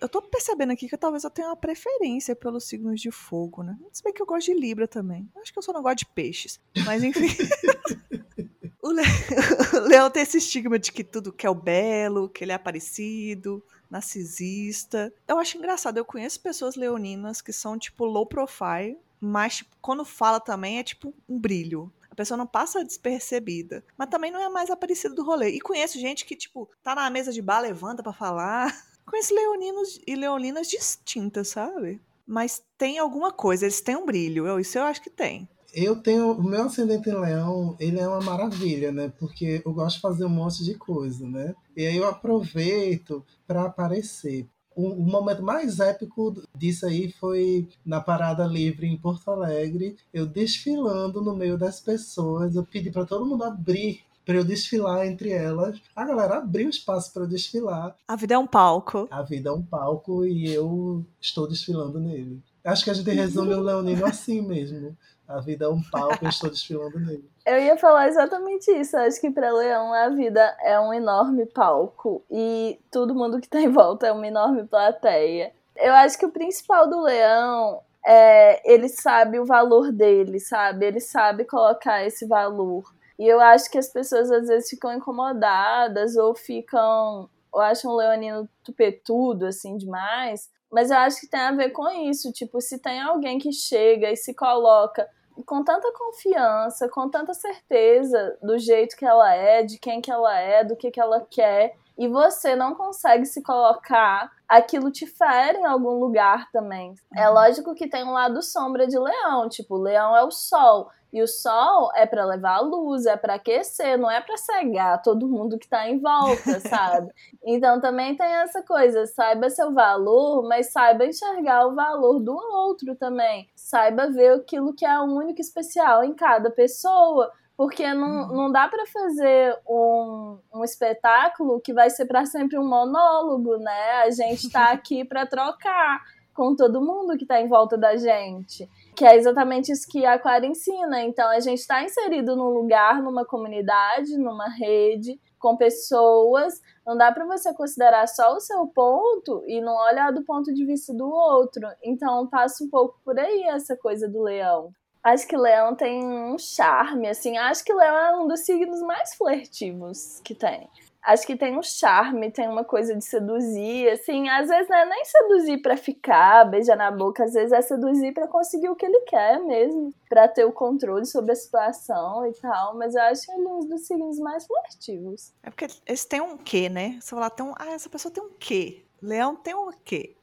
Eu tô percebendo aqui que talvez eu tenha uma preferência pelos signos de fogo, né? Se bem que eu gosto de Libra também. Acho que eu só não gosto de peixes. Mas enfim. o, Le... o Leão tem esse estigma de que tudo que é o belo, que ele é aparecido, narcisista. Eu acho engraçado. Eu conheço pessoas leoninas que são, tipo, low profile, mas tipo, quando fala também é tipo um brilho. A pessoa não passa despercebida. Mas também não é mais aparecido do rolê. E conheço gente que, tipo, tá na mesa de bar, levanta para falar. Conheço leoninos e leoninas distintas, sabe? Mas tem alguma coisa, eles têm um brilho. Eu, isso eu acho que tem. Eu tenho. O meu ascendente em leão, ele é uma maravilha, né? Porque eu gosto de fazer um monte de coisa, né? E aí eu aproveito para aparecer. O, o momento mais épico disso aí foi na Parada Livre em Porto Alegre, eu desfilando no meio das pessoas. Eu pedi para todo mundo abrir para eu desfilar entre elas. A galera abriu espaço para eu desfilar. A vida é um palco. A vida é um palco e eu estou desfilando nele. Acho que a gente resume o Leonino assim mesmo. A vida é um palco, eu estou desfilando nele. Eu ia falar exatamente isso. Acho que para Leão a vida é um enorme palco e todo mundo que tá em volta é uma enorme plateia. Eu acho que o principal do Leão é ele sabe o valor dele, sabe? Ele sabe colocar esse valor. E eu acho que as pessoas às vezes ficam incomodadas ou ficam ou acham o leonino tupetudo assim demais, mas eu acho que tem a ver com isso, tipo, se tem alguém que chega e se coloca com tanta confiança, com tanta certeza do jeito que ela é, de quem que ela é, do que que ela quer, e você não consegue se colocar, aquilo te fere em algum lugar também. É lógico que tem um lado sombra de leão, tipo, leão é o sol. E o sol é para levar luz, é para aquecer, não é para cegar todo mundo que tá em volta, sabe? Então também tem essa coisa, saiba seu valor, mas saiba enxergar o valor do outro também. Saiba ver aquilo que é único e especial em cada pessoa porque não, uhum. não dá para fazer um, um espetáculo que vai ser para sempre um monólogo, né? A gente está aqui para trocar com todo mundo que está em volta da gente. Que é exatamente isso que a Clara ensina. Então, a gente está inserido num lugar, numa comunidade, numa rede, com pessoas. Não dá para você considerar só o seu ponto e não olhar do ponto de vista do outro. Então, passa um pouco por aí essa coisa do leão. Acho que leão tem um charme, assim. Acho que leão é um dos signos mais flertivos que tem. Acho que tem um charme, tem uma coisa de seduzir, assim. Às vezes não é nem seduzir para ficar, beijar na boca. Às vezes é seduzir para conseguir o que ele quer mesmo. para ter o controle sobre a situação e tal. Mas eu acho ele um dos signos mais flertivos. É porque eles têm um quê, né? Você fala, tem um... ah, essa pessoa tem um quê? Leão tem o quê?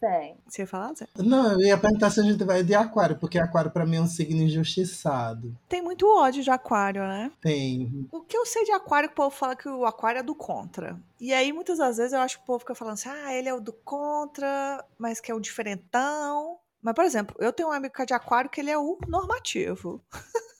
Tem. Você ia falar, Zé? Não, eu ia perguntar se a gente vai de aquário, porque aquário para mim é um signo injustiçado. Tem muito ódio de aquário, né? Tem. O que eu sei de aquário, o povo fala que o aquário é do contra. E aí, muitas das vezes, eu acho que o povo fica falando assim, ah, ele é o do contra, mas que é o diferentão. Mas, por exemplo, eu tenho um amigo que é de aquário que ele é o normativo.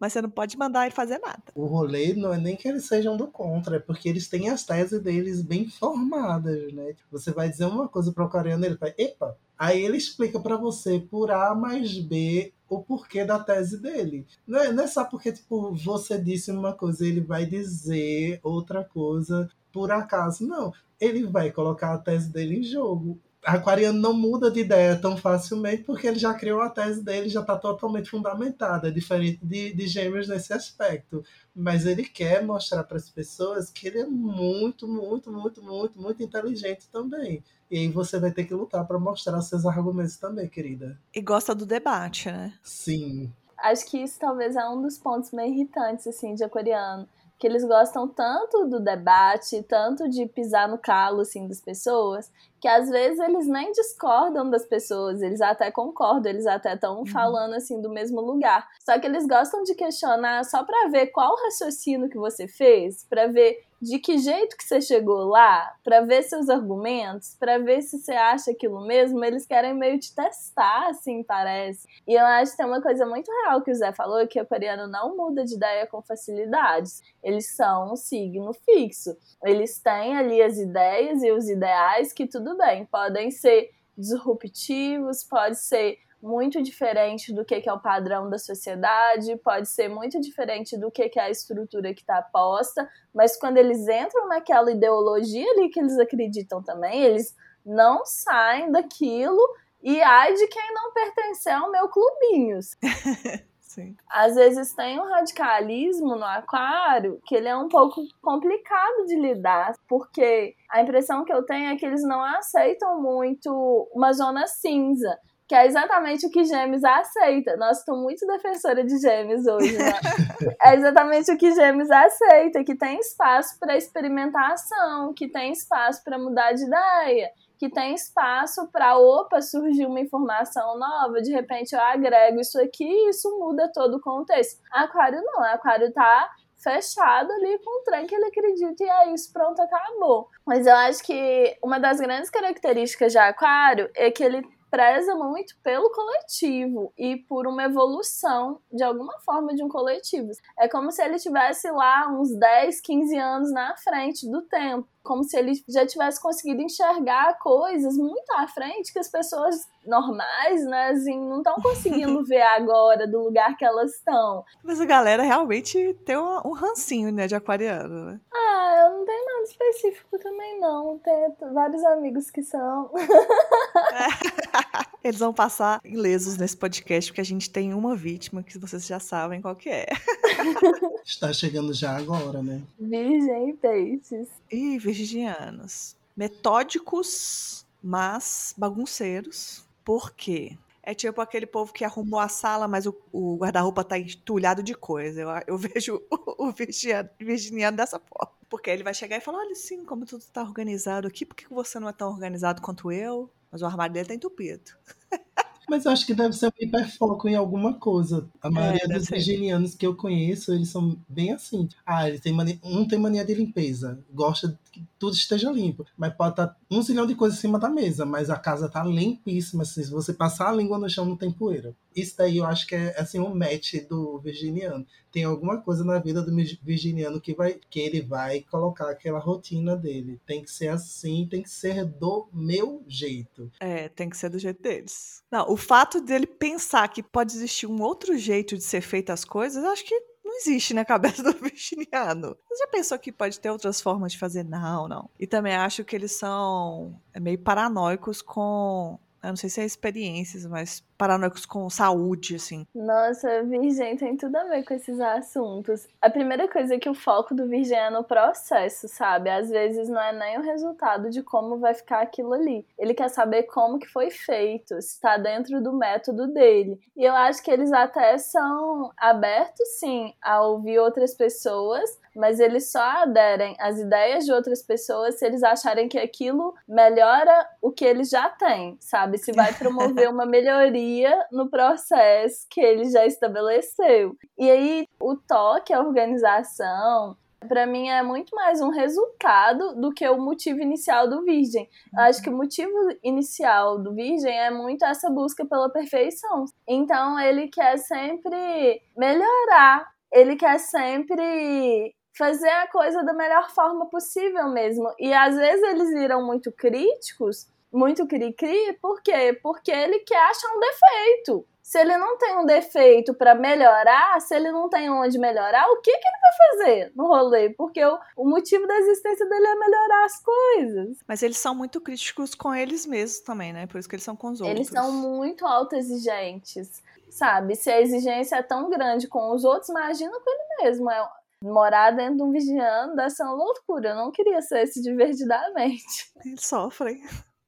mas você não pode mandar ele fazer nada. O rolê não é nem que eles sejam do contra, é porque eles têm as teses deles bem formadas, né? Você vai dizer uma coisa para o coreano, ele vai, epa, aí ele explica para você por A mais B o porquê da tese dele. Não é, não é só porque tipo, você disse uma coisa, ele vai dizer outra coisa por acaso. Não, ele vai colocar a tese dele em jogo aquariano não muda de ideia tão facilmente porque ele já criou a tese dele, já está totalmente fundamentada, é diferente de, de gêmeos nesse aspecto. Mas ele quer mostrar para as pessoas que ele é muito, muito, muito, muito, muito inteligente também. E aí você vai ter que lutar para mostrar seus argumentos também, querida. E gosta do debate, né? Sim. Acho que isso talvez é um dos pontos meio irritantes, assim, de aquariano que eles gostam tanto do debate, tanto de pisar no calo assim das pessoas, que às vezes eles nem discordam das pessoas, eles até concordam, eles até estão uhum. falando assim do mesmo lugar. Só que eles gostam de questionar só para ver qual raciocínio que você fez, para ver de que jeito que você chegou lá, para ver seus argumentos, para ver se você acha aquilo mesmo, eles querem meio te testar, assim, parece. E eu acho que tem uma coisa muito real que o Zé falou, que o coreano não muda de ideia com facilidades. Eles são um signo fixo. Eles têm ali as ideias e os ideais que tudo bem, podem ser disruptivos, pode ser muito diferente do que, é o padrão da sociedade, pode ser muito diferente do que, é a estrutura que está posta, mas quando eles entram naquela ideologia ali que eles acreditam também, eles não saem daquilo e ai de quem não pertencer ao meu clubinho. Sim. Às vezes tem um radicalismo no aquário que ele é um pouco complicado de lidar, porque a impressão que eu tenho é que eles não aceitam muito uma zona cinza que é exatamente o que Gêmeos aceita. Nossa, estou muito defensora de Gêmeos hoje, né? é exatamente o que Gêmeos aceita, que tem espaço para experimentação, que tem espaço para mudar de ideia, que tem espaço para, opa, surgir uma informação nova, de repente eu agrego isso aqui e isso muda todo o contexto. Aquário não, Aquário tá fechado ali com o trem que ele acredita e é isso, pronto, acabou. Mas eu acho que uma das grandes características de Aquário é que ele preza muito pelo coletivo e por uma evolução de alguma forma de um coletivo. É como se ele tivesse lá uns 10, 15 anos na frente do tempo como se ele já tivesse conseguido enxergar coisas muito à frente que as pessoas normais, né, assim, não estão conseguindo ver agora do lugar que elas estão. Mas a galera realmente tem um, um rancinho, né, de aquariano, né? Ah, eu não tenho nada específico também, não. Tenho vários amigos que são. Eles vão passar ilesos nesse podcast, porque a gente tem uma vítima que vocês já sabem qual que é. Está chegando já agora, né? Virgem e peixes. Ih, virginianos. Metódicos, mas bagunceiros. Por quê? É tipo aquele povo que arrumou a sala, mas o, o guarda-roupa tá entulhado de coisa. Eu, eu vejo o, o virginiano, virginiano dessa forma. Porque ele vai chegar e falar: olha, sim, como tudo tá organizado aqui, por que você não é tão organizado quanto eu? Mas o armário dele tá entupido. Mas eu acho que deve ser um hiperfoco em alguma coisa. A maioria É, dos virginianos que eu conheço, eles são bem assim. Ah, ele tem mania... um tem mania de limpeza, gosta que tudo esteja limpo. Mas pode estar um zilhão de coisas em cima da mesa, mas a casa tá limpíssima. Se você passar a língua no chão, não tem poeira. Isso daí eu acho que é assim um match do virginiano. Tem alguma coisa na vida do virginiano que vai que ele vai colocar aquela rotina dele. Tem que ser assim, tem que ser do meu jeito. É, tem que ser do jeito deles. Não, o fato dele pensar que pode existir um outro jeito de ser feita as coisas, acho que existe na cabeça do virginiano. Você já pensou que pode ter outras formas de fazer? Não, não. E também acho que eles são meio paranoicos com. Eu não sei se é experiências, mas paranoicos com saúde, assim. Nossa, virgem tem tudo a ver com esses assuntos. A primeira coisa é que o foco do virgem é no processo, sabe? Às vezes não é nem o resultado de como vai ficar aquilo ali. Ele quer saber como que foi feito, se está dentro do método dele. E eu acho que eles até são abertos, sim, a ouvir outras pessoas, mas eles só aderem às ideias de outras pessoas se eles acharem que aquilo melhora o que eles já têm, sabe? Se vai promover uma melhoria no processo que ele já estabeleceu. E aí, o toque, a organização, para mim é muito mais um resultado do que o motivo inicial do Virgem. Eu acho que o motivo inicial do Virgem é muito essa busca pela perfeição. Então, ele quer sempre melhorar, ele quer sempre fazer a coisa da melhor forma possível mesmo. E às vezes eles viram muito críticos muito cri-cri, por quê? Porque ele quer achar um defeito. Se ele não tem um defeito para melhorar, se ele não tem onde melhorar, o que, que ele vai fazer no rolê? Porque o, o motivo da existência dele é melhorar as coisas. Mas eles são muito críticos com eles mesmos também, né? Por isso que eles são com os outros. Eles são muito autoexigentes, sabe? Se a exigência é tão grande com os outros, imagina com ele mesmo. É, morar dentro de um vigiano deve ser uma loucura. Eu não queria ser esse divertidamente. Eles sofrem.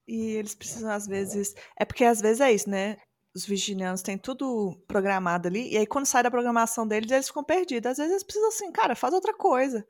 E eles precisam, às vezes. É porque às vezes é isso, né? Os virginianos têm tudo programado ali, e aí quando sai da programação deles, eles ficam perdidos. Às vezes eles precisam assim, cara, faz outra coisa.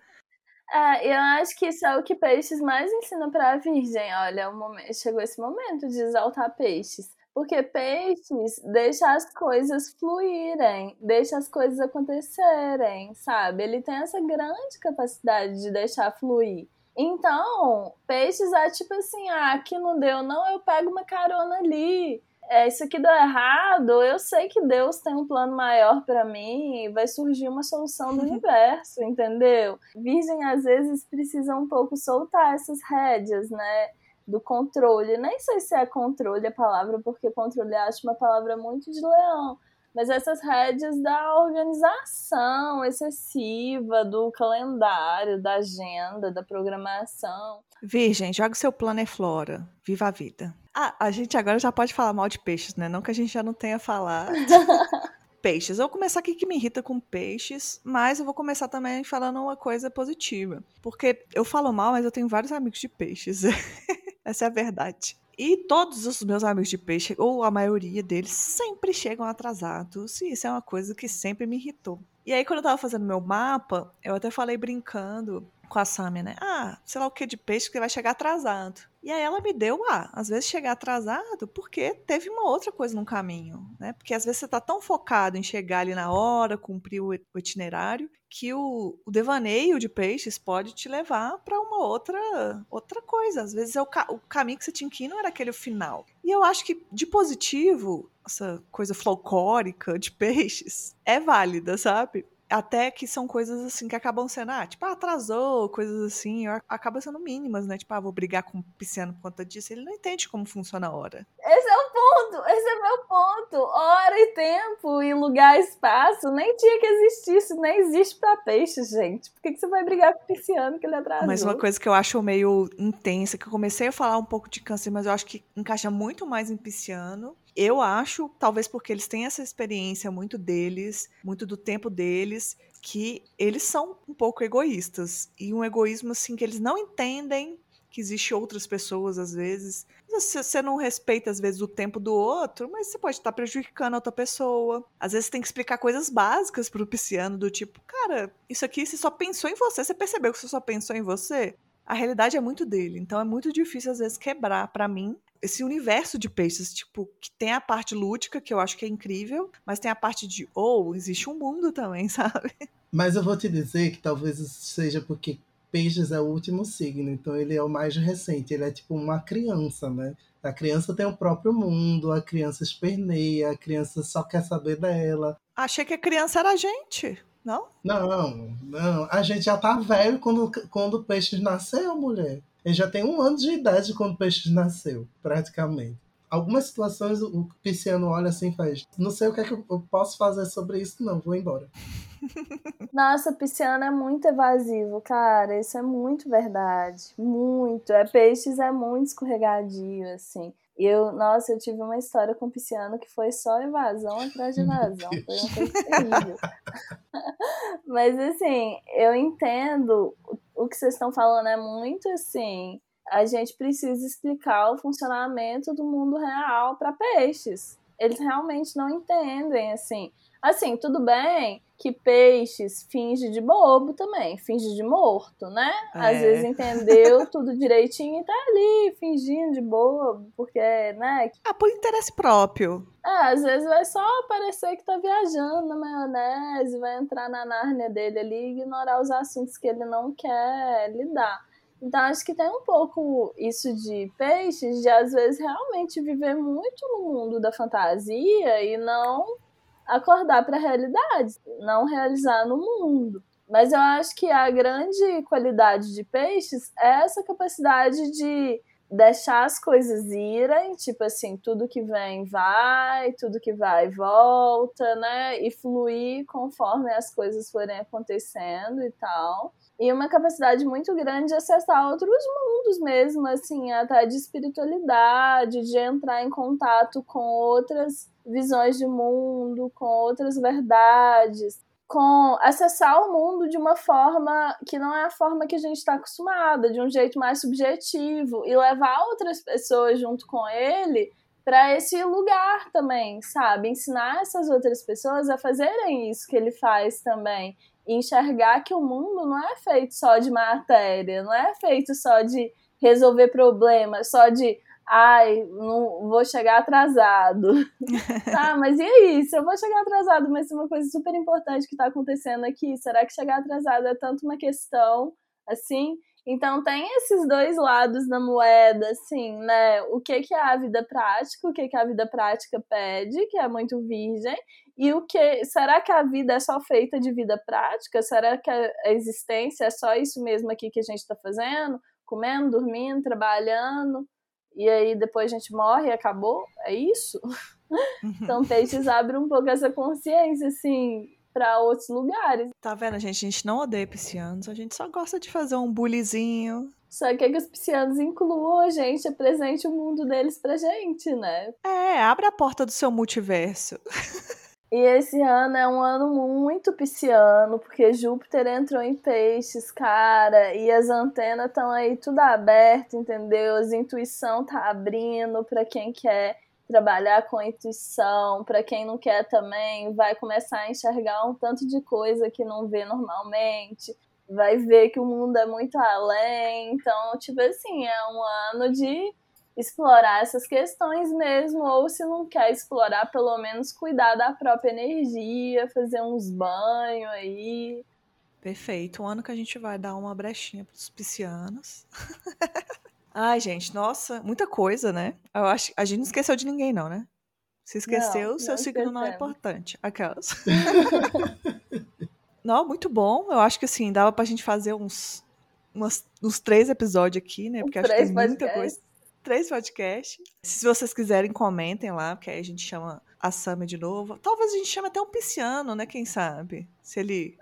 É, eu acho que isso é o que peixes mais ensina pra virgem. Olha, momento, chegou esse momento de exaltar peixes. Porque peixes deixa as coisas fluírem, deixa as coisas acontecerem, sabe? Ele tem essa grande capacidade de deixar fluir. Então, peixes é tipo assim, ah, aqui não deu, não, eu pego uma carona ali. É, isso aqui deu errado, eu sei que Deus tem um plano maior para mim vai surgir uma solução do universo, entendeu? Virgem às vezes precisa um pouco soltar essas rédeas, né? Do controle. Nem sei se é controle a palavra, porque controle acho uma palavra muito de leão mas essas rédeas da organização excessiva, do calendário, da agenda, da programação. Virgem, joga seu plano é flora. Viva a vida. Ah, a gente agora já pode falar mal de peixes, né? Não que a gente já não tenha falado. peixes. Eu vou começar aqui que me irrita com peixes, mas eu vou começar também falando uma coisa positiva. Porque eu falo mal, mas eu tenho vários amigos de peixes. Essa é a verdade. E todos os meus amigos de peixe, ou a maioria deles, sempre chegam atrasados. E isso é uma coisa que sempre me irritou. E aí, quando eu tava fazendo meu mapa, eu até falei brincando com a Samia, né? Ah, sei lá o que de peixe que vai chegar atrasado. E aí ela me deu, ah, às vezes chegar atrasado porque teve uma outra coisa no caminho, né? Porque às vezes você tá tão focado em chegar ali na hora, cumprir o itinerário, que o, o devaneio de peixes pode te levar para uma outra outra coisa. Às vezes é o, ca o caminho que você tinha que ir não era aquele final. E eu acho que de positivo, essa coisa folclórica de peixes é válida, sabe? até que são coisas assim que acabam sendo, ah, tipo, atrasou, coisas assim, acaba sendo mínimas, né? Tipo, ah, vou brigar com o pisciano por conta disso. Ele não entende como funciona a hora. Esse é o ponto, esse é meu ponto. Hora e tempo e lugar e espaço nem tinha que existir, isso nem existe pra peixe, gente. Por que, que você vai brigar com o pisciano que ele atrasou? Mas uma coisa que eu acho meio intensa, que eu comecei a falar um pouco de câncer, mas eu acho que encaixa muito mais em pisciano, eu acho, talvez porque eles têm essa experiência muito deles, muito do tempo deles, que eles são um pouco egoístas. E um egoísmo assim que eles não entendem que existe outras pessoas às vezes. Você não respeita às vezes o tempo do outro, mas você pode estar prejudicando a outra pessoa. Às vezes tem que explicar coisas básicas pro pisciano do tipo, cara, isso aqui você só pensou em você, você percebeu que você só pensou em você? a realidade é muito dele. Então é muito difícil, às vezes, quebrar para mim esse universo de peixes, tipo, que tem a parte lúdica, que eu acho que é incrível, mas tem a parte de, ou oh, existe um mundo também, sabe? Mas eu vou te dizer que talvez seja porque peixes é o último signo, então ele é o mais recente, ele é tipo uma criança, né? A criança tem o próprio mundo, a criança esperneia, a criança só quer saber dela. Achei que a criança era a gente, não? Não, não. A gente já tá velho quando, quando o peixe nasceu, mulher. Ele já tem um ano de idade quando o peixe nasceu, praticamente. Algumas situações o pisciano olha assim e faz: Não sei o que é que eu posso fazer sobre isso, não, vou embora. Nossa, pisciano é muito evasivo, cara. Isso é muito verdade. Muito. É peixes é muito escorregadio, assim. E eu, nossa, eu tive uma história com pisciano que foi só evasão atrás de evasão. Foi uma coisa terrível. Mas assim, eu entendo o que vocês estão falando é muito assim. A gente precisa explicar o funcionamento do mundo real para peixes. Eles realmente não entendem, assim. Assim, tudo bem que peixes finge de bobo também, finge de morto, né? É. Às vezes entendeu tudo direitinho e tá ali fingindo de bobo, porque, né? Ah, por interesse próprio. É, às vezes vai só parecer que tá viajando na maionese, vai entrar na Nárnia dele ali e ignorar os assuntos que ele não quer lidar. Então, acho que tem um pouco isso de peixes, de às vezes realmente viver muito no mundo da fantasia e não acordar para a realidade, não realizar no mundo. Mas eu acho que a grande qualidade de peixes é essa capacidade de deixar as coisas irem, tipo assim, tudo que vem vai, tudo que vai volta, né? E fluir conforme as coisas forem acontecendo e tal. E uma capacidade muito grande de acessar outros mundos mesmo, assim, até de espiritualidade, de entrar em contato com outras visões de mundo, com outras verdades, com acessar o mundo de uma forma que não é a forma que a gente está acostumada, de um jeito mais subjetivo e levar outras pessoas junto com ele para esse lugar também, sabe? Ensinar essas outras pessoas a fazerem isso que ele faz também. E enxergar que o mundo não é feito só de matéria, não é feito só de resolver problemas, só de ai, não vou chegar atrasado. ah, mas e aí? Se eu vou chegar atrasado, mas uma coisa super importante que está acontecendo aqui, será que chegar atrasado é tanto uma questão assim? Então tem esses dois lados da moeda, assim, né? O que, que é a vida prática, o que, que a vida prática pede, que é muito virgem, e o que. Será que a vida é só feita de vida prática? Será que a existência é só isso mesmo aqui que a gente está fazendo? Comendo, dormindo, trabalhando? E aí depois a gente morre e acabou, é isso? Uhum. então peixes abre um pouco essa consciência, assim, para outros lugares. Tá vendo, gente? A gente não odeia piscianos, a gente só gosta de fazer um bulizinho. Só quer que os piscianos incluam a gente, apresente o mundo deles pra gente, né? É, abre a porta do seu multiverso. E esse ano é um ano muito pisciano, porque Júpiter entrou em peixes, cara, e as antenas estão aí tudo aberto, entendeu? As intuição tá abrindo para quem quer trabalhar com intuição, para quem não quer também, vai começar a enxergar um tanto de coisa que não vê normalmente, vai ver que o mundo é muito além. Então, tipo assim, é um ano de explorar essas questões mesmo, ou se não quer explorar, pelo menos cuidar da própria energia, fazer uns banhos aí. Perfeito. Um ano que a gente vai dar uma brechinha para os piscianos. Ai, gente, nossa, muita coisa, né? Eu acho a gente não esqueceu de ninguém, não, né? Se esqueceu, não, seu não signo não é importante. Aquelas. não, muito bom. Eu acho que assim, dava pra gente fazer uns, umas, uns três episódios aqui, né? Porque acho que tem muita coisa três podcasts. Se vocês quiserem, comentem lá, porque aí a gente chama a Sammy de novo. Talvez a gente chame até um pisciano, né? Quem sabe? Se ele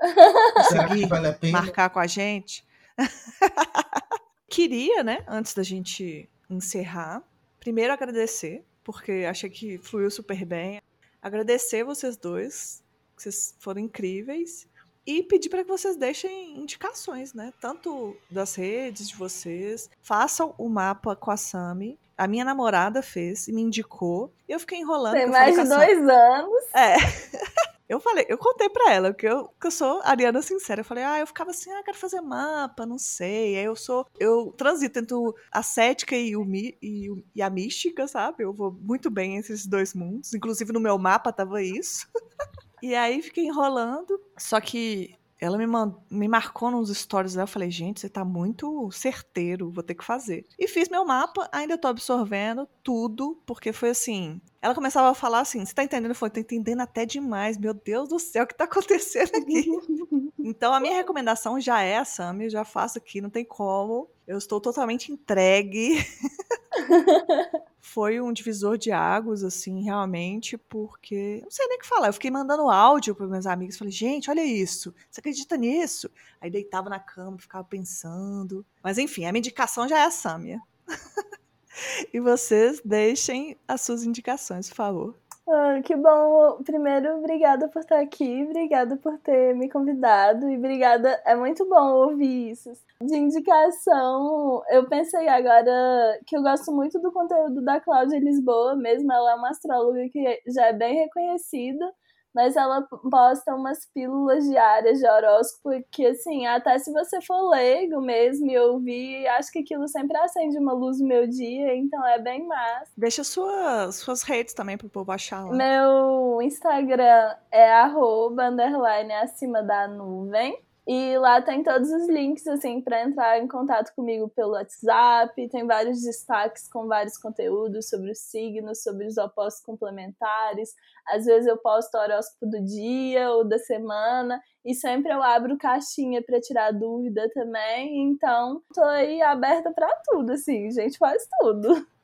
conseguir vale marcar com a gente. Queria, né, antes da gente encerrar, primeiro agradecer, porque achei que fluiu super bem. Agradecer vocês dois, que vocês foram incríveis. E pedir para que vocês deixem indicações, né? Tanto das redes de vocês. Façam o mapa com a Sami. A minha namorada fez e me indicou. Eu fiquei enrolando. Tem mais de dois anos. É. Eu falei, eu contei pra ela que eu, que eu sou ariana sincera. Eu falei, ah, eu ficava assim, ah, quero fazer mapa, não sei. Aí eu sou, eu transito entre a cética e, o, e, e a mística, sabe? Eu vou muito bem entre esses dois mundos. Inclusive no meu mapa tava isso. e aí fiquei enrolando. Só que ela me, mand... me marcou nos stories dela. Eu falei, gente, você tá muito certeiro, vou ter que fazer. E fiz meu mapa, ainda tô absorvendo tudo, porque foi assim. Ela começava a falar assim: você tá entendendo? Eu falei, tô entendendo até demais. Meu Deus do céu, o que tá acontecendo aqui? então, a minha recomendação já é a Sam, eu já faço aqui, não tem como. Eu estou totalmente entregue. foi um divisor de águas, assim, realmente, porque. Não sei nem o que falar. Eu fiquei mandando áudio para meus amigos. Falei, gente, olha isso. Você acredita nisso? Aí deitava na cama, ficava pensando. Mas enfim, a minha indicação já é a Sâmia. e vocês deixem as suas indicações, por favor. Ah, que bom. Primeiro, obrigada por estar aqui, obrigada por ter me convidado e obrigada. É muito bom ouvir isso. De indicação, eu pensei agora que eu gosto muito do conteúdo da Cláudia Lisboa, mesmo ela é uma astróloga que já é bem reconhecida mas ela posta umas pílulas diárias de horóscopo que, assim, até se você for leigo mesmo e ouvir, acho que aquilo sempre acende uma luz no meu dia, então é bem massa. Deixa suas, suas redes também pro povo achar lá. Meu Instagram é arroba, underline, acima da nuvem. E lá tem todos os links, assim, para entrar em contato comigo pelo WhatsApp. Tem vários destaques com vários conteúdos sobre os signos, sobre os opostos complementares. Às vezes eu posto o horóscopo do dia ou da semana. E sempre eu abro caixinha para tirar dúvida também. Então, tô aí aberta para tudo, assim. Gente faz tudo.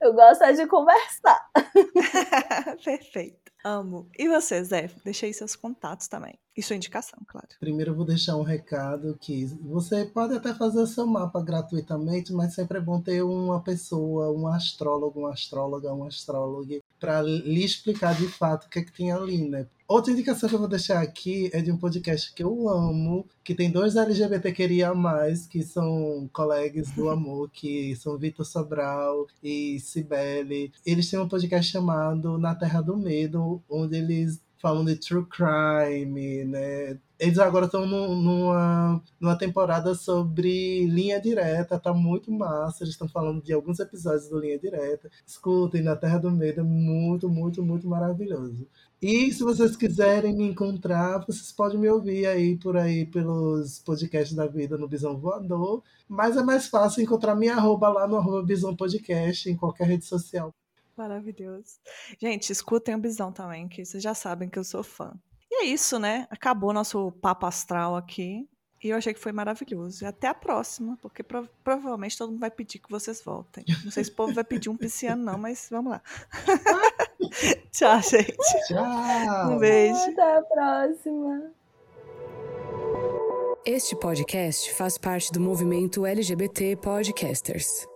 Eu gosto é de conversar. Perfeito. Amo. E você, Zé? Deixei seus contatos também. E sua indicação, claro. Primeiro eu vou deixar um recado que você pode até fazer seu mapa gratuitamente, mas sempre é bom ter uma pessoa, um astrólogo, uma astróloga, um astrólogo, para lhe explicar de fato o que é que tem ali, né? Outra indicação que eu vou deixar aqui é de um podcast que eu amo, que tem dois LGBT queria mais, que são colegas do amor, que são Vitor Sobral e Cibele. Eles têm um podcast chamado Na Terra do Medo, onde eles falam de true crime, né? Eles agora estão numa, numa temporada sobre linha direta, tá muito massa. Eles estão falando de alguns episódios do Linha Direta. Escutem, Na Terra do Medo é muito, muito, muito maravilhoso. E se vocês quiserem me encontrar, vocês podem me ouvir aí por aí pelos podcasts da vida no Bisão Voador. Mas é mais fácil encontrar minha arroba lá no arroba Bisão Podcast, em qualquer rede social. Maravilhoso. Gente, escutem o Bisão também, que vocês já sabem que eu sou fã. E é isso, né? Acabou nosso papo astral aqui. E eu achei que foi maravilhoso. E até a próxima, porque prov provavelmente todo mundo vai pedir que vocês voltem. Não sei se o povo vai pedir um pisciano, não, mas vamos lá. Tchau, gente. Tchau. Um beijo. Até a próxima. Este podcast faz parte do movimento LGBT Podcasters.